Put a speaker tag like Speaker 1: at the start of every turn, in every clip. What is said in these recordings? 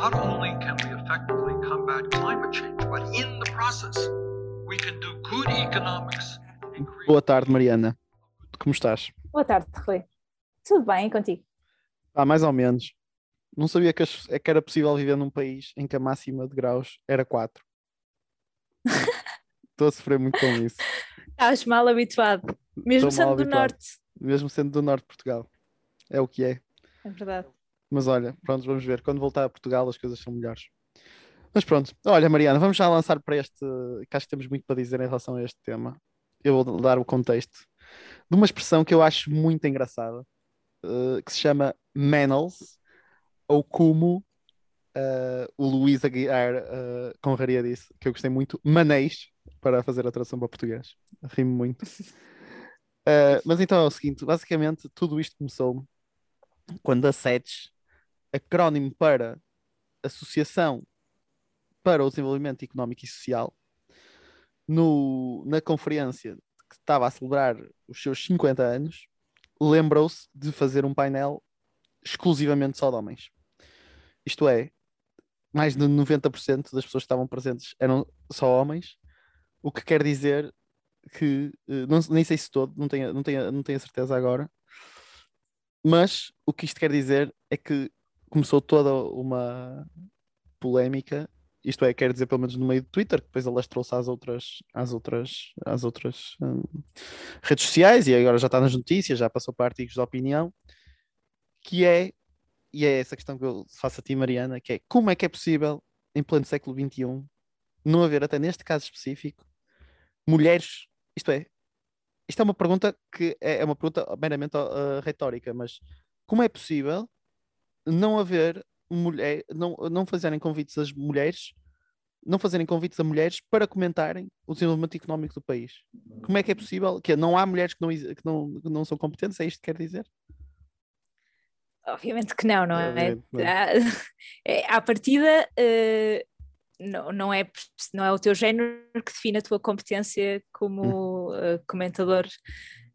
Speaker 1: not only can we effectively combat climate change, but in the process, we can do good economics.
Speaker 2: Boa tarde, Mariana. Como estás?
Speaker 3: Boa tarde, Rui. Tudo bem contigo?
Speaker 2: Ah, mais ou menos. Não sabia que, é que era possível viver num país em que a máxima de graus era 4. Estou a sofrer muito com isso.
Speaker 3: Estás mal habituado, mesmo
Speaker 2: Estou
Speaker 3: sendo do
Speaker 2: habituado.
Speaker 3: norte.
Speaker 2: Mesmo sendo do norte de Portugal. É o que é.
Speaker 3: É verdade.
Speaker 2: Mas olha, pronto, vamos ver. Quando voltar a Portugal as coisas são melhores. Mas pronto, olha, Mariana, vamos já lançar para este. que acho que temos muito para dizer em relação a este tema. Eu vou dar o contexto de uma expressão que eu acho muito engraçada, eh, que se chama Manels, ou como eh, o Luís Aguiar uh, Conraria disse, que eu gostei muito, maneis, para fazer a tradução para português. Rimo muito. Eh, mas então é o seguinte: basicamente, tudo isto começou quando a SETES, acrónimo para Associação para o Desenvolvimento Económico e Social, no, na conferência que estava a celebrar os seus 50 anos, lembrou-se de fazer um painel exclusivamente só de homens. Isto é, mais de 90% das pessoas que estavam presentes eram só homens, o que quer dizer que, eh, não, nem sei se todo, não tenho, não, tenho, não tenho certeza agora, mas o que isto quer dizer é que começou toda uma polémica, isto é, quer dizer pelo menos no meio do Twitter, que depois alastrou-se às outras, às outras, às outras hum, redes sociais e agora já está nas notícias, já passou para artigos de opinião, que é, e é essa questão que eu faço a ti, Mariana, que é como é que é possível, em pleno século XXI, não haver, até neste caso específico, mulheres, isto é, isto é uma pergunta que é, é uma pergunta meramente uh, retórica, mas como é possível não haver mulher, não, não fazerem convites às mulheres, não fazerem convites a mulheres para comentarem o desenvolvimento económico do país? Como é que é possível? Que não há mulheres que não, que não, que não são competentes? É isto que quer dizer?
Speaker 3: Obviamente que não, não é? À, é, à partida, eh, não, não, é, não é o teu género que define a tua competência como eh, comentador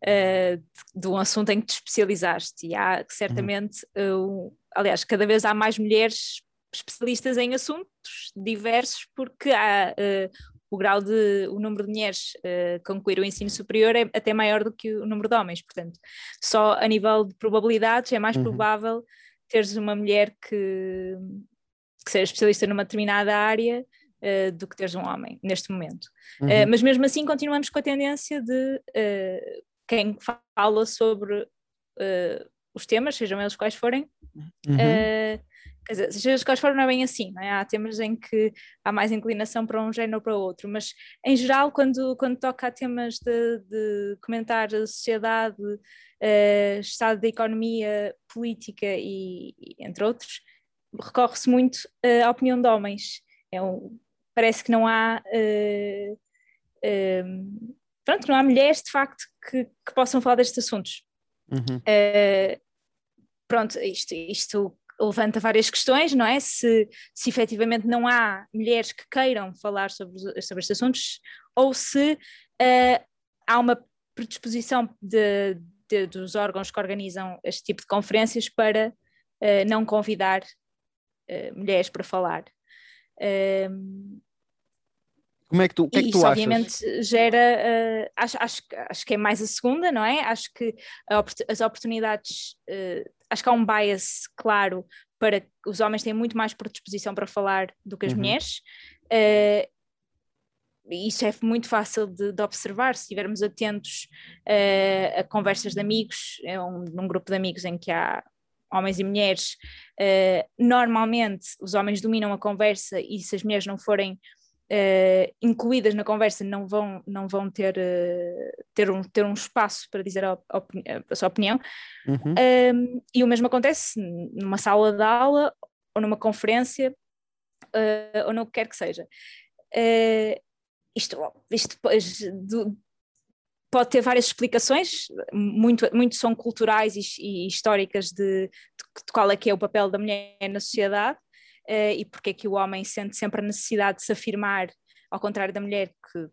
Speaker 3: eh, de, de um assunto em que te especializaste. E há certamente, eh, um- aliás, cada vez há mais mulheres especialistas em assuntos diversos, porque há eh, o grau de, o número de mulheres eh, que concluíram o ensino superior é até maior do que o número de homens, portanto, só a nível de probabilidades é mais
Speaker 2: Uhum.
Speaker 3: provável teres uma mulher que, que seja especialista numa determinada área do que teres um homem neste momento.
Speaker 2: Uhum.
Speaker 3: Eh, mas mesmo assim continuamos com a tendência de quem fala sobre eh, os temas, sejam eles quais forem,
Speaker 2: Uhum.
Speaker 3: eh, quer dizer, sejam eles quais forem, não é bem assim, não é? há temas em que há mais inclinação para um género ou para outro, mas em geral, quando, quando toca a temas de, de comentar a sociedade, eh, estado da economia, política e, e entre outros, recorre-se muito à opinião de homens. É um- parece que não há. Pronto, não há mulheres de facto que, que possam falar destes assuntos.
Speaker 2: Uhum.
Speaker 3: Eh, pronto, isto, isto levanta várias questões, não é? Se, se efetivamente não há mulheres que queiram falar sobre, sobre estes assuntos, ou se eh, há uma predisposição de, de- dos órgãos que organizam este tipo de conferências para eh, não convidar eh, mulheres para falar. Ehm,
Speaker 2: Como é que tu, o que é que
Speaker 3: isso
Speaker 2: tu achas?
Speaker 3: obviamente gera, eh, acho, acho, que- acho que é mais a segunda, não é? Acho que as oportunidades, eh, acho que há um bias claro para que os homens têm muito mais predisposição para falar do que as
Speaker 2: Uhum.
Speaker 3: mulheres. E isso é muito fácil de, de observar se estivermos atentos eh, a conversas de amigos, é um, num grupo de amigos em que há homens e mulheres, eh, normalmente os homens dominam a conversa e se as mulheres não forem eh, incluídas na conversa não vão, não vão ter, eh, ter, um, ter um espaço para dizer a, opini- a sua opinião.
Speaker 2: Uhum.
Speaker 3: Um, e o mesmo acontece numa sala de aula ou numa conferência uh, ou no que quer que seja. Uh, isto, isto do- pode ter várias explicações, muito, muito são culturais e, e históricas de, de, de qual é que é o papel da mulher na sociedade uh, e porque é que o homem sente sempre a necessidade de se afirmar, ao contrário da mulher que,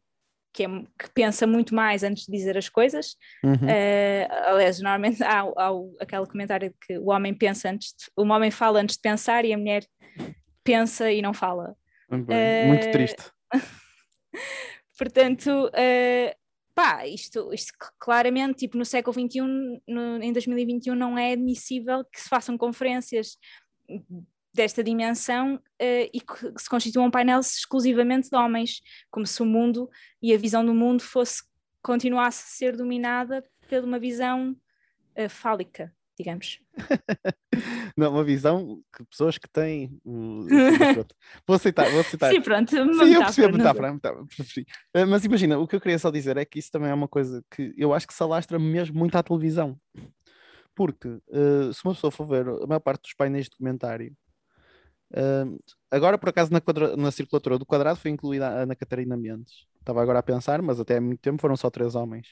Speaker 3: que, é, que pensa muito mais antes de dizer as coisas.
Speaker 2: Uhum.
Speaker 3: Uh, aliás, normalmente há, há aquele comentário de que o homem pensa antes de, o homem fala antes de pensar e a mulher pensa e não fala.
Speaker 2: Muito
Speaker 3: Eh,
Speaker 2: triste.
Speaker 3: Portanto, uh, pá, isto, isto claramente, tipo, no século XXI, no- em 2021, não é admissível que se façam conferências desta dimensão uh, e que se constituam um painel exclusivamente de homens, como se o mundo e a visão do mundo fosse continuasse a ser dominada por uma visão uh, fálica, digamos.
Speaker 2: Não, uma visão que pessoas que têm. Vou aceitar, vou aceitar.
Speaker 3: Sim, pronto,
Speaker 2: Sim, eu percebi a
Speaker 3: metáfora, não-
Speaker 2: metáfora, metáfora. Eh, Mas imagina, o que eu queria só dizer é que isso também é uma coisa que eu acho que se alastra mesmo muito à televisão. Porque eh, se uma pessoa for ver a maior parte dos painéis de documentário, eh, agora por acaso na, quadra- na circulatura do quadrado foi incluída a Ana Catarina Mendes. Estava agora a pensar, mas até há muito tempo foram só três homens.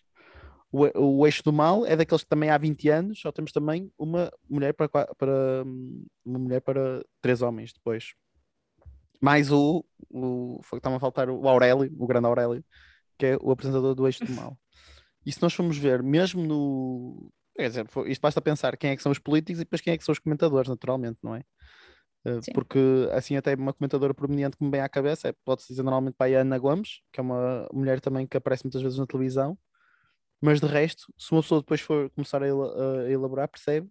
Speaker 2: O, o eixo do mal é daqueles que também há 20 anos, só temos também uma mulher para, para uma mulher para três homens depois. Mais o, o foi que estava a faltar o Aurélio, o grande Aurélio, que é o apresentador do Eixo do Mal. E se nós formos ver, mesmo no. Quer dizer, isto basta pensar quem é que são os políticos e depois quem é que são os comentadores, naturalmente, não é? Eh,
Speaker 3: Sim.
Speaker 2: Porque assim até uma comentadora prominente que me vem à cabeça é, pode-se dizer normalmente para a Ana Gomes, que é uma mulher também que aparece muitas vezes na televisão, mas de resto, se uma pessoa depois for começar a, ela- a elaborar, percebe.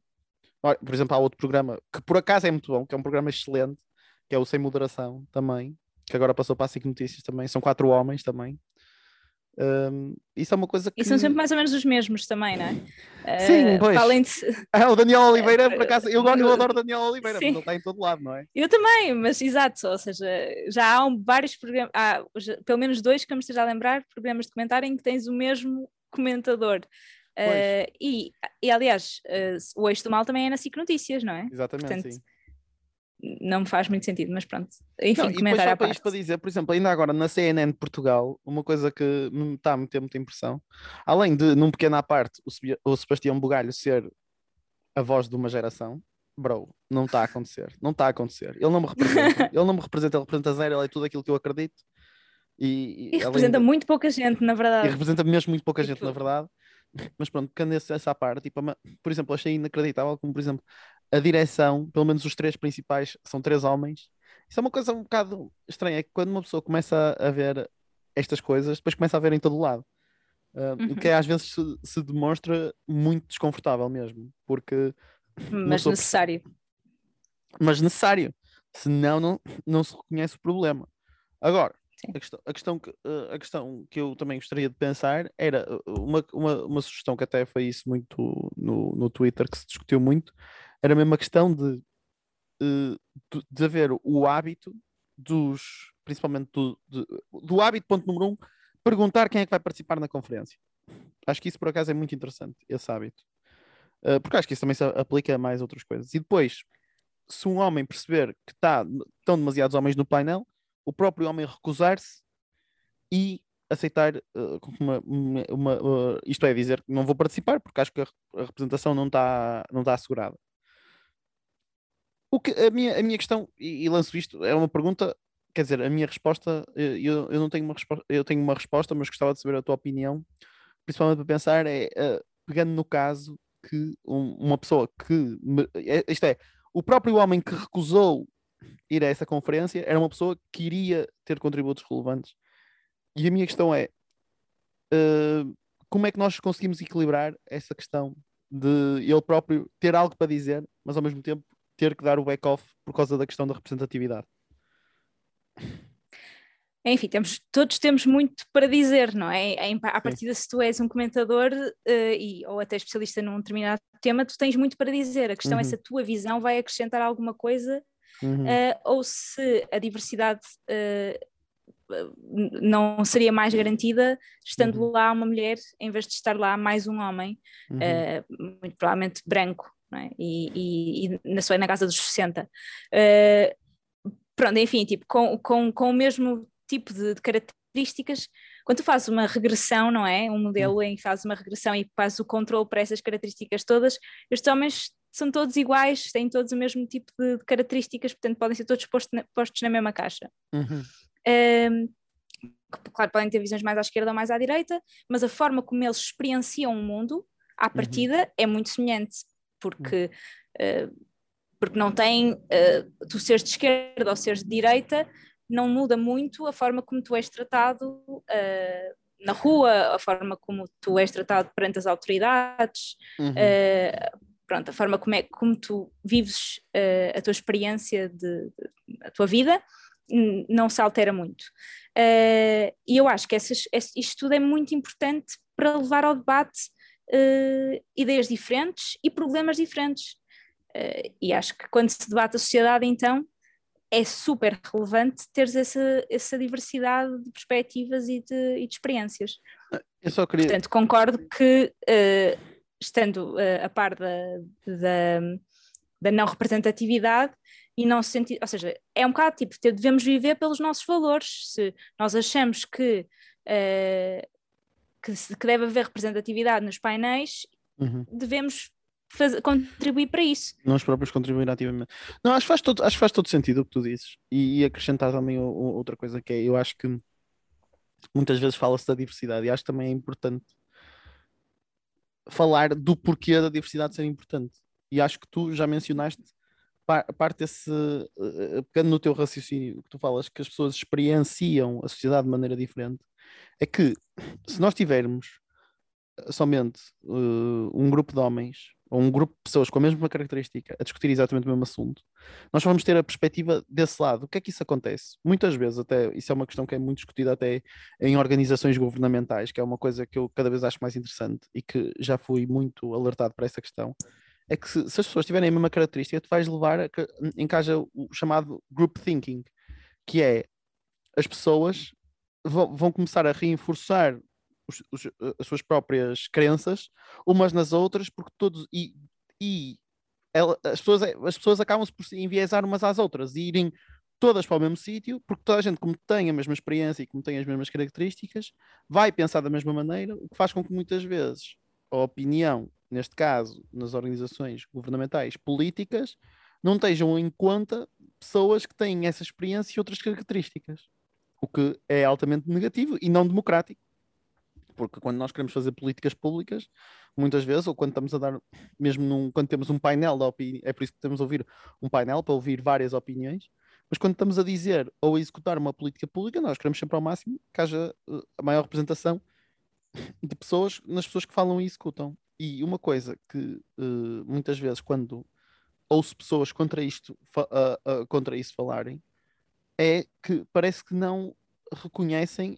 Speaker 2: Olha, por exemplo, há outro programa que por acaso é muito bom, que é um programa excelente, que é o Sem Moderação também, que agora passou para a SIC Notícias também, são quatro homens também. Um, isso é uma coisa que.
Speaker 3: E são sempre mais ou menos os mesmos também, não é?
Speaker 2: Sim,
Speaker 3: Uh,
Speaker 2: pois.
Speaker 3: além de,
Speaker 2: Ah, o Daniel Oliveira, por acaso, eu, eu adoro o Daniel Oliveira,
Speaker 3: Sim.
Speaker 2: mas ele está em todo lado, não é?
Speaker 3: Eu também, mas exato, ou seja, já há um- vários programas, há já- pelo menos dois que eu me esteja a lembrar, programas de comentário em que tens o mesmo comentador. Eh, e, e, aliás, eh, o eixo do mal também é na SIC Notícias, não é?
Speaker 2: Exatamente,
Speaker 3: Portanto,
Speaker 2: sim.
Speaker 3: Não me faz muito sentido, mas pronto. Enfim,
Speaker 2: Não, e
Speaker 3: comentário à
Speaker 2: para
Speaker 3: parte.
Speaker 2: isto para dizer, por exemplo, ainda agora na CNN de Portugal, uma coisa que me está a meter muita impressão, além de, num pequeno à parte, o, Sebastião Bugalho ser a voz de uma geração, bro, não está a acontecer, não está a acontecer. Ele não me representa, ele não me representa, ele representa zero, ele é tudo aquilo que eu acredito. E,
Speaker 3: E representa
Speaker 2: de-
Speaker 3: muito pouca gente, na
Speaker 2: e
Speaker 3: verdade.
Speaker 2: representa mesmo muito pouca gente,
Speaker 3: Tipo-
Speaker 2: na verdade. Mas pronto, esse- essa parte, tipo, por exemplo, achei inacreditável como, por exemplo, a direção, pelo menos os três principais, são três homens. Isso é uma coisa um bocado estranha, é que quando uma pessoa começa a ver estas coisas, depois começa a ver em todo lado. Ah, O que é, às vezes se, se demonstra muito desconfortável mesmo, porque
Speaker 3: mas
Speaker 2: sou-
Speaker 3: necessário.
Speaker 2: mas necessário, senão não, não se reconhece o problema. Agora, a questão, a, questão que, eh, a questão que eu também gostaria de pensar era eh, uma, uma, uma sugestão que até foi isso muito no, no Twitter, que se discutiu muito, era mesmo a questão de, eh, de, de haver o hábito dos, principalmente do, de- do hábito, ponto número um, perguntar quem é que vai participar na conferência. Acho que isso por acaso é muito interessante, esse hábito. Eh, porque acho que isso também se aplica a mais outras coisas. E depois, se um homem perceber que tá, estão demasiados homens no painel, o próprio homem recusar-se e aceitar eh, uma, uma- uma, eh, isto é dizer que não vou participar porque acho que a, a representação não está não tá assegurada. O que, a, minha, a minha questão, e, e lanço isto, é uma pergunta, quer dizer, a minha resposta, eh, eu, eu não tenho uma resposta, eu tenho uma resposta, mas gostava de saber a tua opinião, principalmente para pensar, é eh, pegando no caso que um- uma pessoa que, é- isto é, o próprio homem que recusou ir a essa conferência era uma pessoa que iria ter contributos relevantes. E a minha questão é: eh, como é que nós conseguimos equilibrar essa questão de ele próprio ter algo para dizer, mas ao mesmo tempo ter que dar o back-off por causa da questão da representatividade?
Speaker 3: Enfim, temos, todos temos muito para dizer, não é? Em, à partida, se tu és um comentador eh, e, ou até especialista num determinado tema, tu tens muito para dizer. A questão é
Speaker 2: Uhum.
Speaker 3: se a tua visão vai acrescentar alguma coisa
Speaker 2: Uhum.
Speaker 3: eh, ou se a diversidade n- não seria mais garantida estando
Speaker 2: Uhum.
Speaker 3: lá uma mulher em vez de estar lá mais um homem,
Speaker 2: Uhum.
Speaker 3: eh, muito provavelmente branco, é? e, e- e na sua na casa dos 60. Eh, pronto, enfim, tipo, com, com, com o mesmo tipo de, de características, quando tu fazes uma regressão, não é? Um modelo em que fazes uma regressão e fazes o controle para essas características todas, estes homens são todos iguais, têm todos o mesmo tipo de, de características, portanto podem ser todos postos na, postos na mesma caixa.
Speaker 2: Uhum.
Speaker 3: Um, claro, podem ter visões mais à esquerda ou mais à direita, mas a forma como eles experienciam o mundo, à partida, é muito semelhante, porque uh, porque não tem, uh, tu seres de esquerda ou seres de direita, não muda muito a forma como tu és tratado uh, na rua, a forma como tu és tratado perante as autoridades, uhum. uh, pronto, a forma como, é, como tu vives a tua experiência de, de, a tua vida não se altera muito. Uh, e eu acho que essas, isto tudo é muito importante para levar ao debate ideias diferentes e problemas diferentes. e acho que quando se debate a sociedade, então, é super relevante teres essa, essa diversidade de perspectivas e de, e de experiências.
Speaker 2: Eu só queria...
Speaker 3: Portanto, concordo que, uh, estando uh, a par da, da, da, não representatividade, e não se sentir, ou seja, é um bocado tipo, devemos viver pelos nossos valores. Se nós achamos que, uh, que, que, deve haver representatividade nos painéis, uhum. devemos fazer, contribuir para isso.
Speaker 2: Nós próprios contribuir ativamente. Não, acho que faz todo, acho que faz todo sentido o que tu dizes. E, e acrescentar também o, o, outra coisa que é, eu acho que muitas vezes fala-se da diversidade e acho que também é importante falar do porquê da diversidade ser importante. E acho que tu já mencionaste parte desse, eh, pegando no teu raciocínio, que tu falas que as pessoas experienciam a sociedade de maneira diferente, é que se nós tivermos somente uh, um grupo de homens ou um grupo de pessoas com a mesma característica a discutir exatamente o mesmo assunto, nós vamos ter a perspectiva desse lado. O que é que isso acontece? Muitas vezes, até isso é uma questão que é muito discutida até em organizações governamentais, que é uma coisa que eu cada vez acho mais interessante e que já fui muito alertado para essa questão. É que se, se as pessoas tiverem a mesma característica, tu vais levar a que encaja o chamado group thinking, que é as pessoas vão, vão começar a reforçar os, os, eh, as suas próprias crenças umas nas outras, porque todos e, e ela, as, pessoas, as pessoas acabam-se por se enviesar umas às outras e irem todas para o mesmo sítio, porque toda a gente, como tem a mesma experiência e como tem as mesmas características, vai pensar da mesma maneira, o que faz com que muitas vezes a opinião, neste caso, nas organizações governamentais políticas, não estejam em conta pessoas que têm essa experiência e outras características, o que é altamente negativo e não democrático porque quando nós queremos fazer políticas públicas, muitas vezes, ou quando estamos a dar, mesmo num, quando temos um painel de opinião, é por isso que temos a ouvir um painel para ouvir várias opiniões, mas quando estamos a dizer ou a executar uma política pública, nós queremos sempre ao máximo que haja uh, a maior representação de pessoas nas pessoas que falam e executam. E uma coisa que uh, muitas vezes, quando ouço pessoas contra isto, contra isso falarem, é que parece que não reconhecem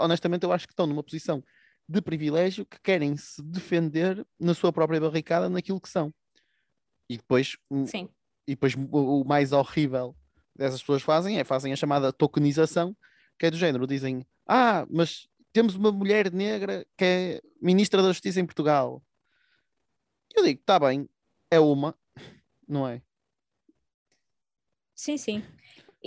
Speaker 2: honestamente, eu acho que estão numa posição de privilégio que querem se defender na sua própria barricada naquilo que são. E depois,
Speaker 3: Sim.
Speaker 2: E depois o, mais horrível dessas pessoas fazem é fazem a chamada tokenização, que é do género, dizem, ah, mas temos uma mulher negra que é ministra da Justiça em Portugal. Eu digo, está bem, é uma, não é?
Speaker 3: Sim, sim.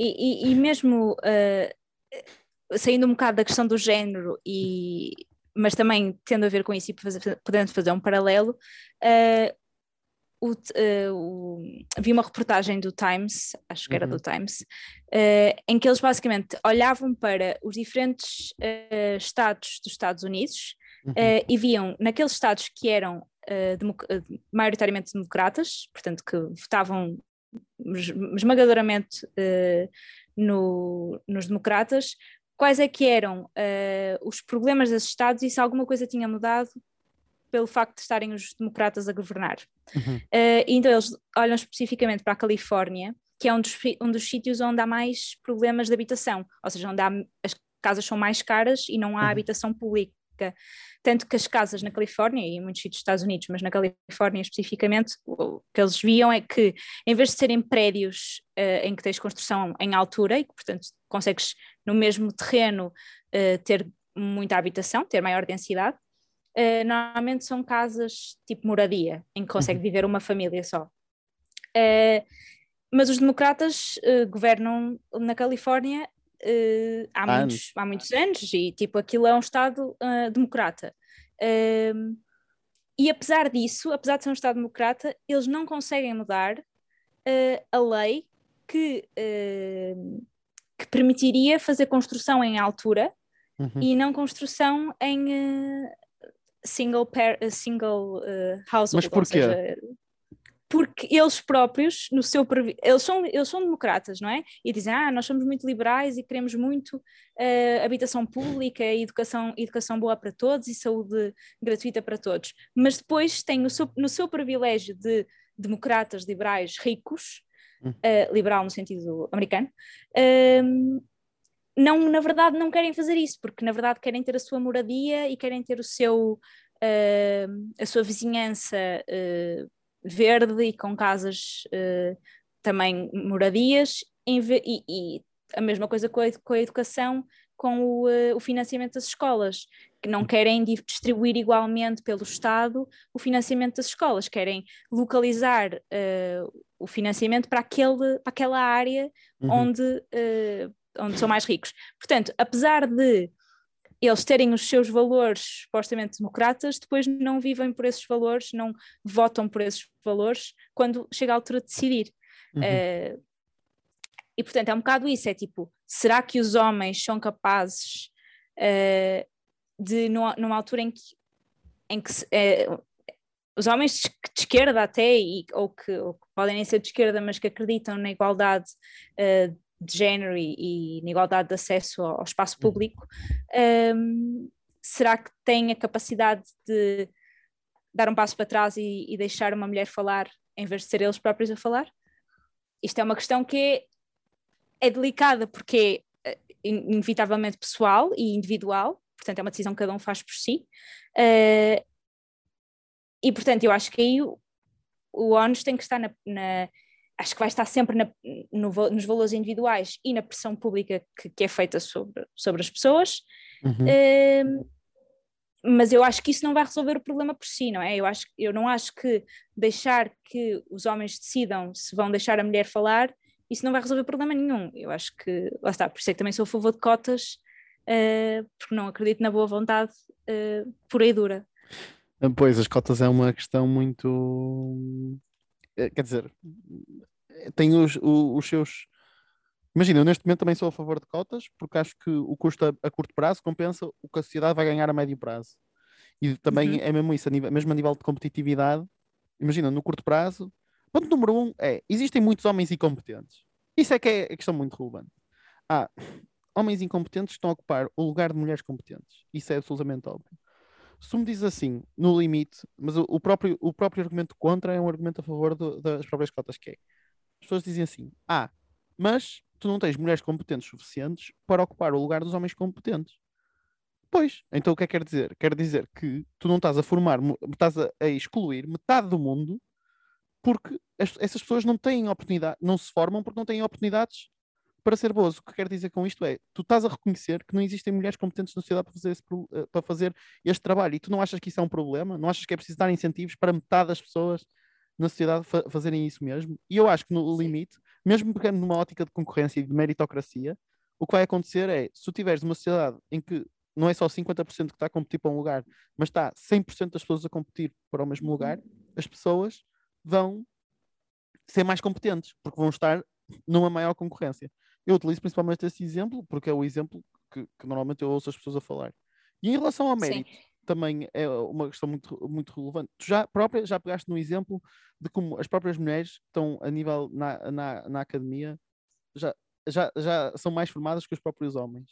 Speaker 3: E, e, e mesmo uh, saindo um bocado da questão do género, e, mas também tendo a ver com isso e fazer, podendo fazer um paralelo, uh, o, uh, o, vi uma reportagem do Times, acho que era uhum. do Times, uh, em que eles basicamente olhavam para os diferentes uh, estados dos Estados Unidos uhum. e viam naqueles estados que eram democ maioritariamente democratas, portanto que votavam esmagadoramente no, nos democratas, quais é que eram uh, os problemas desses Estados e se alguma coisa tinha mudado pelo facto de estarem os democratas a governar. Uhum. Uh, então eles olham especificamente para a Califórnia, que é um dos, um dos sítios onde há mais problemas de habitação, ou seja, onde há, as casas são mais caras e não há uhum. habitação pública. Tanto que as casas na Califórnia e em muitos sítios dos Estados Unidos, mas na Califórnia especificamente, o que eles viam é que, em vez de serem prédios uh, em que tens construção em altura e que, portanto, consegues no mesmo terreno uh, ter muita habitação, ter maior densidade, uh, normalmente são casas tipo moradia, em que consegue uhum. viver uma família só. mas os democratas governam na Califórnia uh, há, muitos, há muitos anos e tipo aquilo é um Estado uh, democrata. Uh, e apesar disso, apesar de ser um Estado democrata, eles não conseguem mudar eh, a lei que, que permitiria fazer construção em altura uhum. e não construção em single, pair, single household.
Speaker 2: Mas porquê? Seja,
Speaker 3: porque eles próprios, no seu eles são, eles são democratas, não é? E dizem, ah, nós somos muito liberais e queremos muito uh, habitação pública, educação, educação boa para todos e saúde gratuita para todos. Mas depois têm no seu, no seu privilégio de democratas liberais ricos, uh, liberal no sentido americano, uh, não, na verdade, não querem fazer isso, porque na verdade querem ter a sua moradia e querem ter o seu, uh, a sua vizinhança uh, verde e com casas uh, também moradias, e, e, a mesma coisa com a, com a educação, com o, o, financiamento das escolas, que não querem distribuir igualmente pelo Estado o financiamento das escolas, querem localizar o financiamento para, aquele, para aquela área uhum. onde onde são mais ricos. Portanto, apesar de eles terem os seus valores supostamente democratas, depois não vivem por esses valores, não votam por esses valores quando chega a altura de decidir. Uhum. Uh, e portanto é um bocado isso: é tipo, será que os homens são capazes uh, de, numa, numa, altura em que, em que uh, os homens de, esquerda até, e, ou, que, ou, que, podem nem ser de esquerda, mas que acreditam na igualdade de género e, e na igualdade de acesso ao, ao espaço uhum. público, um, será que tem a capacidade de dar um passo para trás e, e, deixar uma mulher falar em vez de ser eles próprios a falar? Isto é uma questão que é, é delicada porque é inevitavelmente pessoal e individual, portanto é uma decisão que cada um faz por si. Uh, e portanto eu acho que aí o, o ONU tem que estar na, na acho que vai estar sempre na, no, nos valores individuais e na pressão pública que, que é feita sobre, sobre as pessoas. Uhum. Uh, mas eu acho que isso não vai resolver o problema por si, não é? Eu, acho, eu não acho que deixar que os homens decidam se vão deixar a mulher falar, isso não vai resolver problema nenhum. Eu acho que, lá está, por isso é que também sou a favor de cotas, uh, porque não acredito na boa vontade uh, pura e dura.
Speaker 2: Pois, as cotas é uma questão muito quer dizer, tem os, os, os seus. Imagina, eu neste momento também sou a favor de cotas, porque acho que o custo a, a curto prazo compensa o que a sociedade vai ganhar a médio prazo. E também uhum. é mesmo isso, a nível, mesmo a nível de competitividade. Imagina, no curto prazo, ponto número um é: existem muitos homens incompetentes. Isso é que é a questão muito relevante. Ah, homens incompetentes estão a ocupar o lugar de mulheres competentes. Isso é absolutamente óbvio se tu me dizes assim, no limite, mas o, o, próprio, o próprio argumento contra é um argumento a favor do, das próprias cotas, que é as pessoas dizem assim: ah, mas tu não tens mulheres competentes suficientes para ocupar o lugar dos homens competentes. Pois, então o que é que quer dizer? Quer dizer que tu não estás a formar, estás a, a excluir metade do mundo porque as, essas pessoas não têm oportunidade, não se formam porque não têm oportunidades para ser boas. O que quero dizer com isto é, tu estás a reconhecer que não existem mulheres competentes na sociedade para fazer, esse, eh, para fazer este trabalho e tu não achas que isso é um problema? Não achas que é preciso dar incentivos para metade das pessoas na sociedade fa fazerem isso mesmo? E eu acho que no limite, mesmo pegando numa ótica de concorrência e de meritocracia, o que vai acontecer é, se tu tiveres uma sociedade em que não é só 50% que está a competir para um lugar, mas está 100% das pessoas a competir para o mesmo lugar, as pessoas vão ser mais competentes, porque vão estar numa maior concorrência. Eu utilizo principalmente esse exemplo, porque é o exemplo que, que normalmente eu ouço as pessoas a falar. E em relação ao mérito, Sim. também é uma questão muito, muito relevante. Tu já própria já pegaste no exemplo de como as próprias mulheres estão a nível na, na, na academia já, já, já são mais formadas que os próprios homens.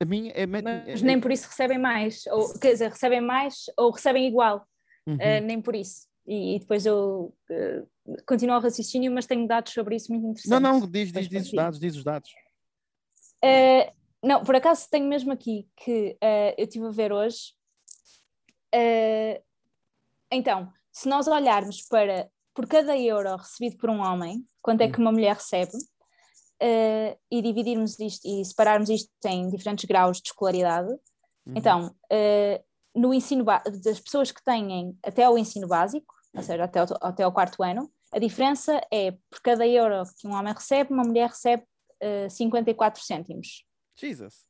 Speaker 2: A mim é,
Speaker 3: Mas é, nem por isso recebem mais, ou quer dizer, recebem mais ou recebem igual, uhum. uh, nem por isso. E, e depois eu uh, continuo o raciocínio, mas tenho dados sobre isso muito interessantes.
Speaker 2: Não, não, diz, diz, diz os dados, diz os dados.
Speaker 3: Uh, não, por acaso tenho mesmo aqui que uh, eu estive a ver hoje. Uh, então, se nós olharmos para por cada euro recebido por um homem, quanto é que uma mulher recebe, e dividirmos isto e separarmos isto em diferentes graus de escolaridade, uhum. então, no ensino das pessoas que têm até o ensino básico, ou seja, até o, até o quarto ano, a diferença é, por cada euro que um homem recebe, uma mulher recebe uh, eh, 54 cêntimos.
Speaker 2: Jesus!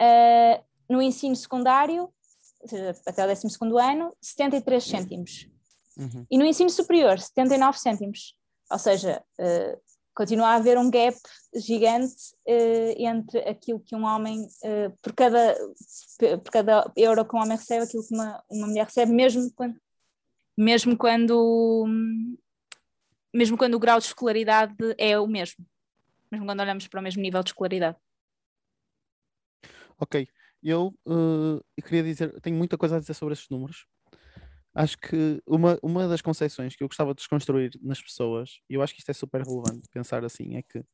Speaker 3: Uh, no ensino secundário, ou seja, até o 12 ano, 73 cêntimos. Uhum. E no ensino superior, 79 cêntimos. Ou seja, uh, continua a haver um gap gigante uh, entre aquilo que um homem, uh, por, cada, por cada euro que um homem recebe, aquilo que uma, uma mulher recebe, mesmo quando, mesmo quando mesmo quando o grau de escolaridade é o mesmo, mesmo quando olhamos para o mesmo nível de escolaridade.
Speaker 2: Ok, eu, uh, queria dizer, tenho muita coisa a dizer sobre esses números. Acho que uma, uma das concepções que eu gostava de desconstruir nas pessoas, e eu acho que isto é super relevante pensar assim, é que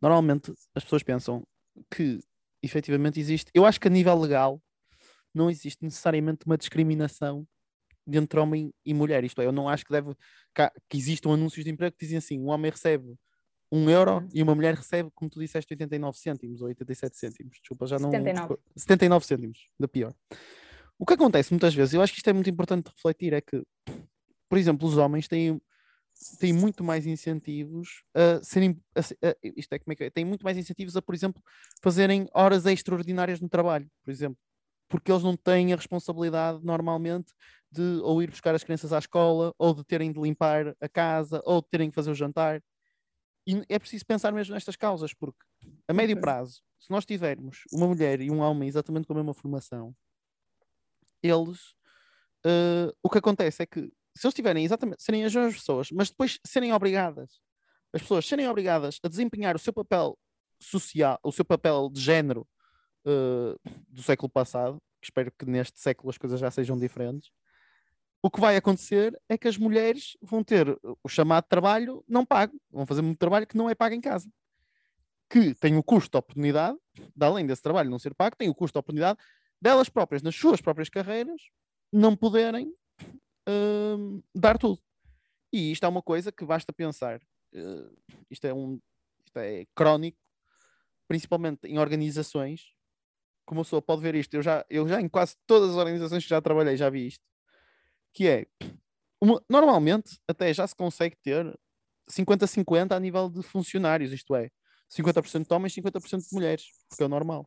Speaker 2: normalmente as pessoas pensam que efetivamente existe, eu acho que a nível legal não existe necessariamente uma discriminação entre homem e mulher. Isto é, eu não acho que deve que existam anúncios de emprego que dizem assim: um homem recebe um euro uhum. e uma mulher recebe, como tu disseste, 89 cêntimos ou 87 cêntimos. Desculpa, já não.
Speaker 3: 79.
Speaker 2: 79 cêntimos, da pior. O que acontece muitas vezes, eu acho que isto é muito importante refletir, é que, por exemplo, os homens têm, têm muito mais incentivos a serem. A, a, isto é como é que é? Têm muito mais incentivos a, por exemplo, fazerem horas extraordinárias no trabalho, por exemplo porque eles não têm a responsabilidade normalmente de ou ir buscar as crianças à escola, ou de terem de limpar a casa, ou de terem que fazer o jantar. E é preciso pensar mesmo nestas causas, porque a médio prazo, se nós tivermos uma mulher e um homem exatamente com a mesma formação, eles uh, o que acontece é que se eles tiverem exatamente serem as mesmas pessoas, mas depois serem obrigadas, as pessoas serem obrigadas a desempenhar o seu papel social, o seu papel de género uh, do século passado, espero que neste século as coisas já sejam diferentes, o que vai acontecer é que as mulheres vão ter o chamado trabalho não pago, vão fazer muito trabalho que não é pago em casa. Que tem o custo de oportunidade, de além desse trabalho não ser pago, tem o custo de oportunidade delas próprias, nas suas próprias carreiras, não poderem uh, dar tudo. E isto é uma coisa que basta pensar. Uh, isto, é um, isto é crónico, principalmente em organizações como a pessoa pode ver isto, eu já, eu já em quase todas as organizações que já trabalhei já vi isto, que é, uma, normalmente até já se consegue ter 50-50 a nível de funcionários, isto é, 50% de homens, 50% de mulheres, porque é o normal.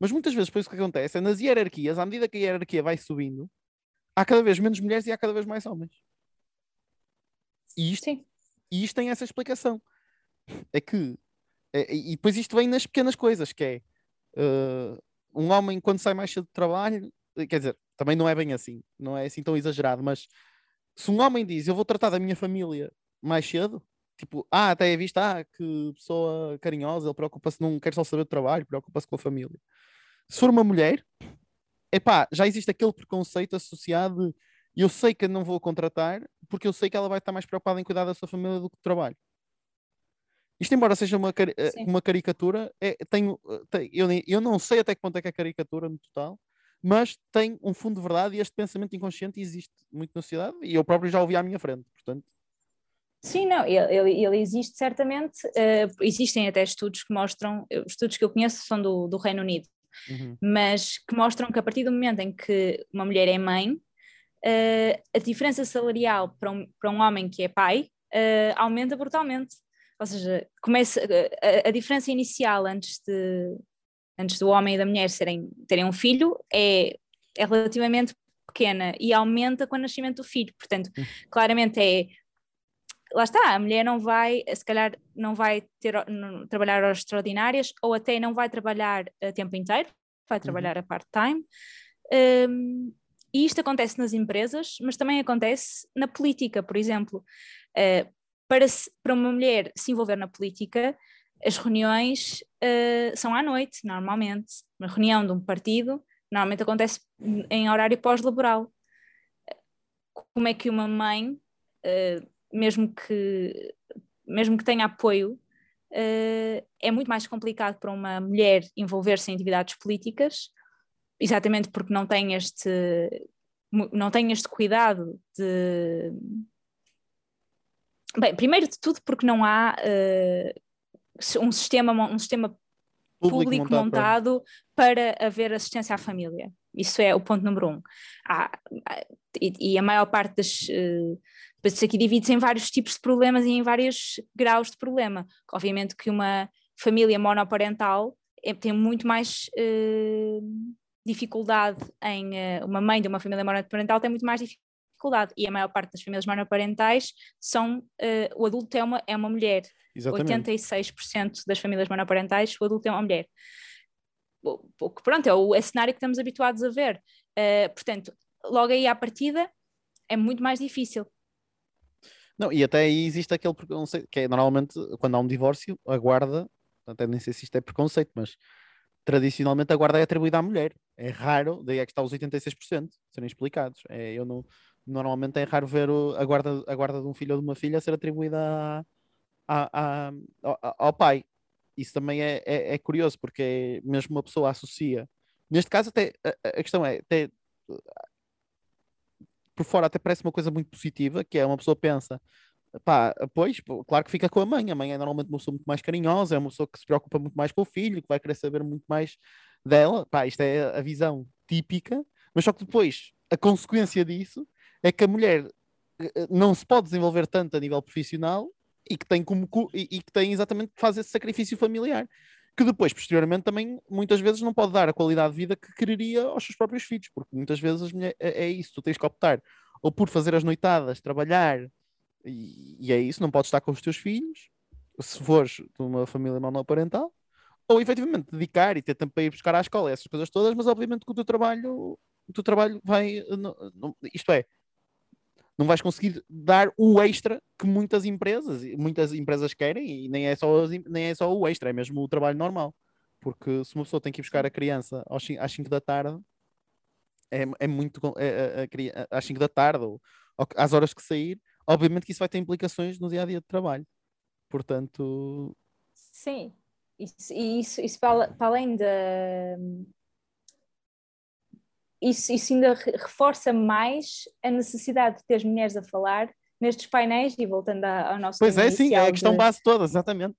Speaker 2: Mas muitas vezes depois o que acontece é nas hierarquias, à medida que a hierarquia vai subindo, há cada vez menos mulheres e há cada vez mais homens. E isto,
Speaker 3: Sim.
Speaker 2: E isto tem essa explicação. É que. É, e depois isto vem nas pequenas coisas, que é. Uh, um homem, quando sai mais cedo do trabalho, quer dizer, também não é bem assim, não é assim tão exagerado, mas se um homem diz eu vou tratar da minha família mais cedo, tipo, ah, até é visto, ah, que pessoa carinhosa, ele preocupa-se, não quer só saber do trabalho, preocupa-se com a família. Se for uma mulher, epá, já existe aquele preconceito associado eu sei que não vou contratar porque eu sei que ela vai estar mais preocupada em cuidar da sua família do que do trabalho. Isto, embora seja uma, eh, uma caricatura, é, tenho, eh, tem, eu, eu não sei até que ponto é que é caricatura no total, mas tem um fundo de verdade e este pensamento inconsciente existe muito na sociedade e eu próprio já ouvi à minha frente, portanto.
Speaker 3: Sim, não, ele, ele existe certamente, uh, existem até estudos que mostram, estudos que eu conheço são do, do Reino Unido, uhum. mas que mostram que a partir do momento em que uma mulher é mãe, uh, a diferença salarial para um, para um homem que é pai uh, aumenta brutalmente. Ou seja, começa a, a, diferença inicial antes de antes do homem e da mulher serem, terem um filho é, é relativamente pequena e aumenta com o nascimento do filho. Portanto, hum. claramente é lá está, a mulher não vai, se calhar não vai ter, não, trabalhar horas extraordinárias ou até não vai trabalhar a tempo inteiro, vai uhum. trabalhar a part-time. Um, e isto acontece nas empresas, mas também acontece na política, por exemplo. Uh, para, para uma mulher se envolver na política, as reuniões uh, são à noite, normalmente. Uma reunião de um partido normalmente acontece em horário pós-laboral. Como é que uma mãe, uh, mesmo, que, mesmo que tenha apoio, uh, é muito mais complicado para uma mulher envolver-se em atividades políticas, exatamente porque não tem este, não tem este cuidado de Bem, primeiro de tudo porque não há uh, um sistema, um sistema público, público montado, montado para haver assistência à família. Isso é o ponto número um. Há, e, e, a maior parte das. Uh, isso aqui divide-se em vários tipos de problemas e em vários graus de problema. Obviamente que uma família monoparental é, tem muito mais uh, dificuldade em. Uh, uma mãe de uma família monoparental tem muito mais dificuldade dificuldade. E a maior parte das famílias monoparentais são. Uh, o adulto é uma, é uma mulher. Exatamente. 86% das famílias monoparentais, o adulto é uma mulher. O, que pronto, é o é cenário que estamos habituados a ver. Uh, portanto, logo aí à partida, é muito mais difícil.
Speaker 2: Não, e até aí existe aquele preconceito, que é normalmente quando há um divórcio, a guarda, até nem sei se isto é preconceito, mas tradicionalmente a guarda é atribuída à mulher. É raro, daí é que está os 86% serem explicados. É, eu não, normalmente é raro ver o, a, guarda, a guarda de um filho ou de uma filha ser atribuída a, a, a, ao, ao pai. Isso também é, é, é, curioso, porque mesmo uma pessoa associa. Neste caso, até a, questão é até, por fora até parece uma coisa muito positiva, que é uma pessoa pensa, pá, pois, claro que fica com a mãe. A mãe é normalmente uma pessoa muito mais carinhosa, é uma pessoa que se preocupa muito mais com o filho, que vai querer saber muito mais dela. Pá, isto é a visão típica, mas só que depois a consequência disso é que a mulher eh, eh, não se pode desenvolver tanto a nível profissional e que tem como e, que tem exatamente fazer esse sacrifício familiar que depois, posteriormente, também muitas vezes não pode dar a qualidade de vida que quereria aos seus próprios filhos, porque muitas vezes é, é isso, tu tens que optar ou por fazer as noitadas, trabalhar, e, e é isso, não podes estar com os teus filhos, se fores de uma família monoparental, ou efetivamente dedicar e ter tempo para ir buscar à escola essas coisas todas, mas obviamente que o teu trabalho, o teu trabalho vai, não, não, isto é, não vais conseguir dar o extra que muitas empresas, muitas empresas querem, e nem é só, nem é só o extra, é mesmo o trabalho normal. Porque se uma pessoa tem que ir buscar a criança às 5 da tarde, é, é muito é, é, às 5 da tarde ou, ou, às horas que sair, obviamente que isso vai ter implicações no dia a dia de trabalho. Portanto.
Speaker 3: Sim, isso, isso, isso para, para além da, isso, isso ainda reforça mais a necessidade de ter as mulheres a falar nestes painéis e voltando ao nosso
Speaker 2: Pois é, sim, é a questão de... base toda, exatamente.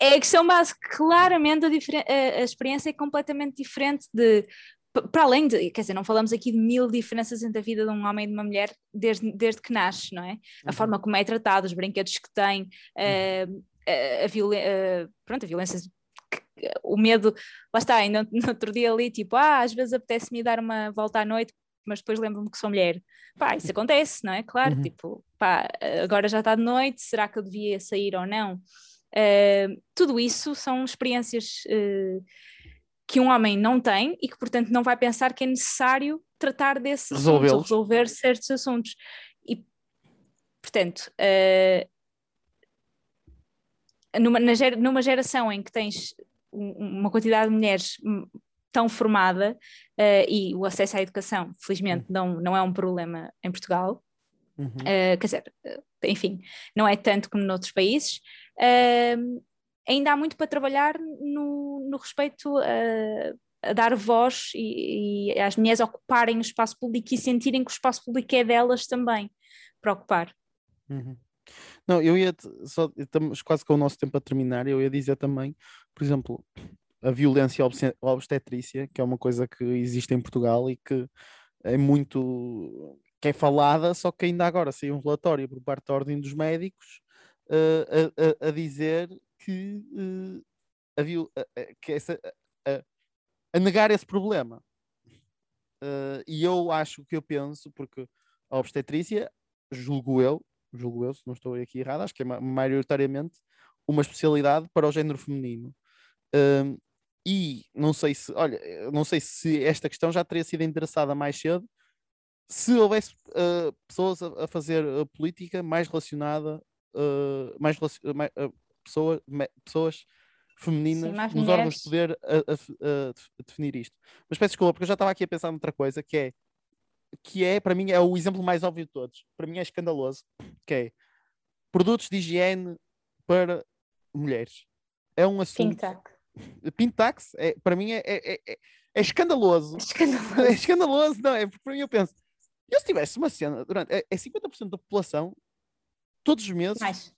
Speaker 3: É a questão base, claramente a, a, a experiência é completamente diferente de para além de, quer dizer, não falamos aqui de mil diferenças entre a vida de um homem e de uma mulher desde, desde que nasce, não é? A uhum. forma como é tratado, os brinquedos que tem, uhum. a, a, a, pronto, a violência o medo, lá está, ainda no outro dia ali, tipo, ah, às vezes apetece-me dar uma volta à noite, mas depois lembro-me que sou mulher. Pá, isso acontece, não é? Claro, uhum. tipo, pá, agora já está de noite, será que eu devia sair ou não? Uh, tudo isso são experiências uh, que um homem não tem e que, portanto, não vai pensar que é necessário tratar desses assuntos, resolver certos assuntos. E, portanto, uh, numa, numa geração em que tens uma quantidade de mulheres tão formada uh, e o acesso à educação, felizmente, uhum. não, não é um problema em Portugal. Uhum. Uh, quer dizer, uh, enfim, não é tanto como noutros países. ainda há muito para trabalhar no, no respeito a, a dar voz e, e às mulheres ocuparem o espaço público e sentirem que o espaço público é delas também para ocupar.
Speaker 2: Uhum. Não, eu ia só estamos quase com o nosso tempo a terminar. Eu ia dizer também, por exemplo, a violência obstetrícia, que é uma coisa que existe em Portugal e que é muito que é falada, só que ainda agora saiu um relatório por parte da Ordem dos Médicos uh, a, a, a, dizer que, uh, a, viol, que essa, a, negar esse problema. E eu acho que eu penso, porque a obstetrícia, julgo eu, julgo eu, se não estou aqui errado, acho que é maioritariamente uma especialidade para o género feminino. Um, e não sei se, olha, não sei se esta questão já teria sido endereçada mais cedo se houvesse uh, pessoas a, a fazer uh, política mais relacionada, uh, mais, mais pessoa, pessoas femininas Sim, nos órgãos de poder a, a, a, definir isto. Mas peço desculpa, porque eu já estava aqui a pensar noutra coisa que é que é, para mim, é o exemplo mais óbvio de todos. Para mim é escandaloso, que é produtos de higiene para mulheres. É um assunto...
Speaker 3: Pintax.
Speaker 2: Pintax, é, para mim, é, é, é, é escandaloso. escandaloso. É escandaloso, não, é porque para mim eu penso, eu se tivesse uma cena durante, é, é 50% da população, todos os meses...
Speaker 3: Mais.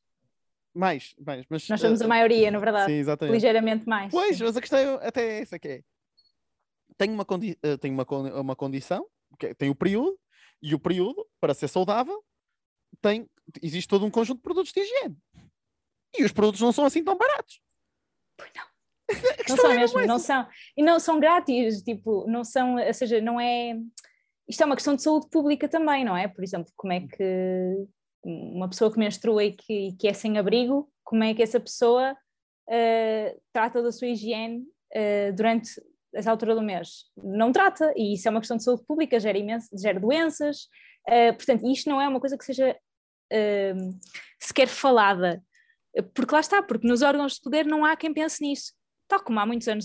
Speaker 2: Mais, mais, mas...
Speaker 3: Nós somos uh, a maioria, na verdade.
Speaker 2: Sim, exatamente.
Speaker 3: Ligeiramente mais.
Speaker 2: Pois, sim. mas a questão é, até é essa que é. Tenho uma, condi uh, tenho uma, uma condição tem o período, e o período, para ser saudável, tem, existe todo um conjunto de produtos de higiene. E os produtos não são assim tão baratos.
Speaker 3: Pois não. não são é mesmo, não são. E não são grátis, tipo, não são, ou seja, não é. Isto é uma questão de saúde pública também, não é? Por exemplo, como é que uma pessoa que menstrua e que, que é sem abrigo, como é que essa pessoa uh, trata da sua higiene uh, durante essa altura do mês. Não trata, e isso é uma questão de saúde pública, gera, imenso, gera doenças, Uh, portanto, isto não é uma coisa que seja uh, sequer falada, porque lá está, porque nos órgãos de poder não há quem pense nisso. Tal como há muitos anos,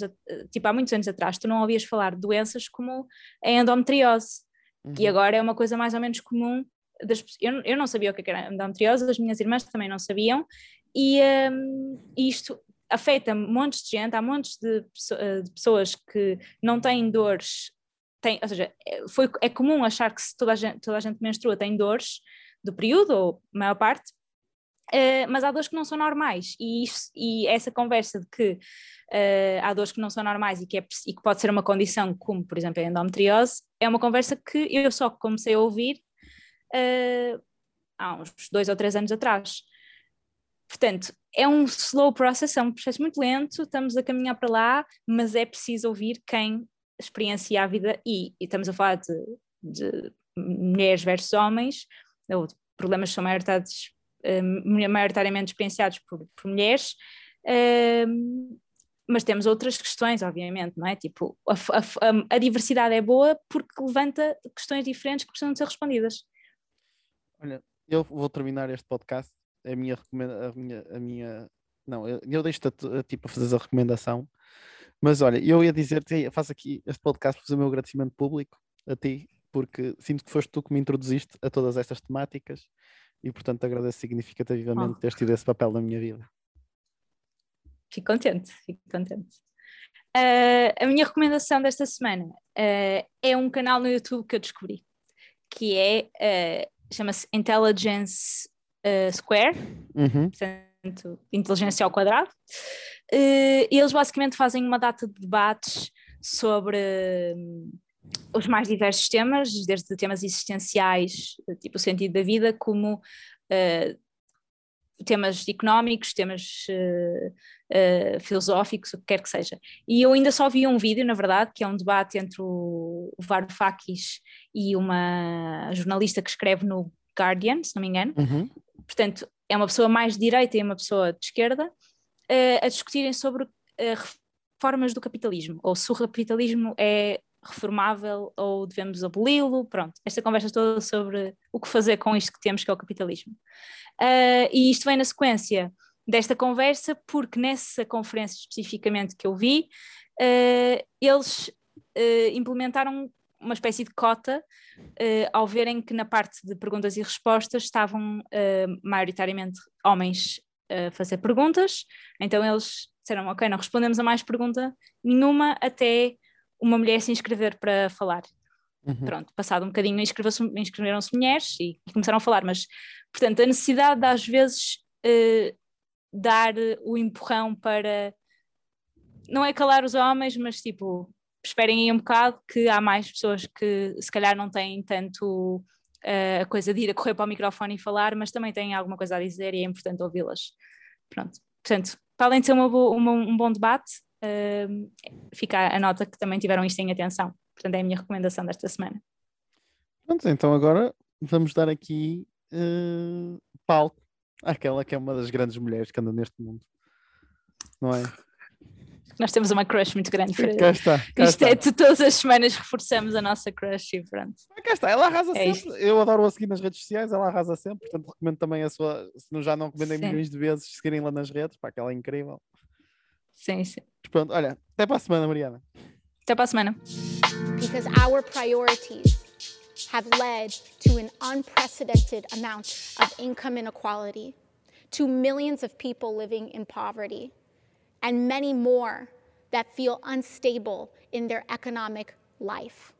Speaker 3: tipo, há muitos anos atrás, tu não ouvias falar de doenças como a endometriose, uhum. que agora é uma coisa mais ou menos comum. Das, eu, eu não sabia o que era endometriose, as minhas irmãs também não sabiam, e um, isto afeta montes de gente, há montes de, de pessoas que não têm dores tem, ou seja, é, foi, é comum achar que se toda a, gente, toda a gente menstrua tem dores do período, ou maior parte, uh, mas há dores que não são normais, e, isso, e essa conversa de que uh, há dores que não são normais e que, é, e que pode ser uma condição, como por exemplo a endometriose, é uma conversa que eu só comecei a ouvir uh, há uns dois ou três anos atrás. Portanto, é um slow process, é um processo muito lento, estamos a caminhar para lá, mas é preciso ouvir quem experiencia a vida e, e estamos a falar de, de, mulheres versus homens, ou problemas que são uh, maioritariamente experienciados por, por mulheres, uh, mas temos outras questões, obviamente, não é? Tipo, a, a, a, diversidade é boa porque levanta questões diferentes que precisam de ser respondidas.
Speaker 2: Olha, eu vou terminar este podcast, a minha, a minha, a minha não, eu, eu deixo-te a, a, tipo, a fazer a recomendação mas olha, eu ia dizer-te, faço aqui este podcast para fazer o meu agradecimento público a ti, porque sinto que foste tu que me introduziste a todas estas temáticas e, portanto, agradeço significativamente oh. teres tido esse papel na minha vida.
Speaker 3: Fico contente, fico contente. Uh, a minha recomendação desta semana uh, é um canal no YouTube que eu descobri, que é, uh, chama-se Intelligence Square, uhum. portanto, inteligência ao quadrado. Uh, eles basicamente fazem uma data de debates sobre uh, os mais diversos temas, desde temas existenciais, tipo o sentido da vida, como uh, temas económicos, temas filosóficos, o que quer que seja. E eu ainda só vi um vídeo, na verdade, que é um debate entre o Varoufakis e uma jornalista que escreve no Guardian, se não me engano. Uhum. Portanto, é uma pessoa mais de direita e uma pessoa de esquerda, uh, a discutirem sobre uh, reformas do capitalismo, ou se o capitalismo é reformável ou devemos aboli-lo, pronto, esta conversa toda sobre o que fazer com isto que temos, que é o capitalismo. Uh, e isto vem na sequência desta conversa, porque nessa conferência especificamente que eu vi, eles implementaram uma espécie de cota ao verem que na parte de perguntas e respostas estavam maioritariamente homens a fazer perguntas, então eles disseram, ok, não respondemos a mais pergunta nenhuma até uma mulher se inscrever para falar. Uhum. Pronto, passado um bocadinho inscreveram-se mulheres e, e, começaram a falar, mas, portanto, a necessidade de às vezes uh, dar o empurrão para, não é calar os homens, mas tipo, esperem aí um bocado que há mais pessoas que se calhar não têm tanto a coisa de ir a correr para o microfone e falar, mas também têm alguma coisa a dizer e é importante ouvi-las. Pronto. Portanto, para além de ser uma uma, um bom debate, uh, fica a nota que também tiveram isto em atenção. Portanto, é a minha recomendação desta semana.
Speaker 2: Pronto, então agora vamos dar aqui uh, palco àquela que é uma das grandes mulheres que anda neste mundo. Não é?
Speaker 3: Nós temos uma crush muito grande
Speaker 2: para cá está, cá
Speaker 3: Isto
Speaker 2: está.
Speaker 3: é, todas as semanas reforçamos a nossa crush e pronto.
Speaker 2: Cá está, ela arrasa é sempre. Isto. Eu adoro-a seguir nas redes sociais, ela arrasa sempre, portanto recomendo também a sua, se não já não recomendei milhões de vezes, seguirem lá nas redes, para que ela é incrível.
Speaker 3: Sim, sim.
Speaker 2: Mas pronto, olha, até para a semana, Mariana.
Speaker 3: Até para a semana.
Speaker 4: Because our priorities have led to an unprecedented amount of income inequality, to millions of people living in poverty. And many more that feel unstable in their economic life.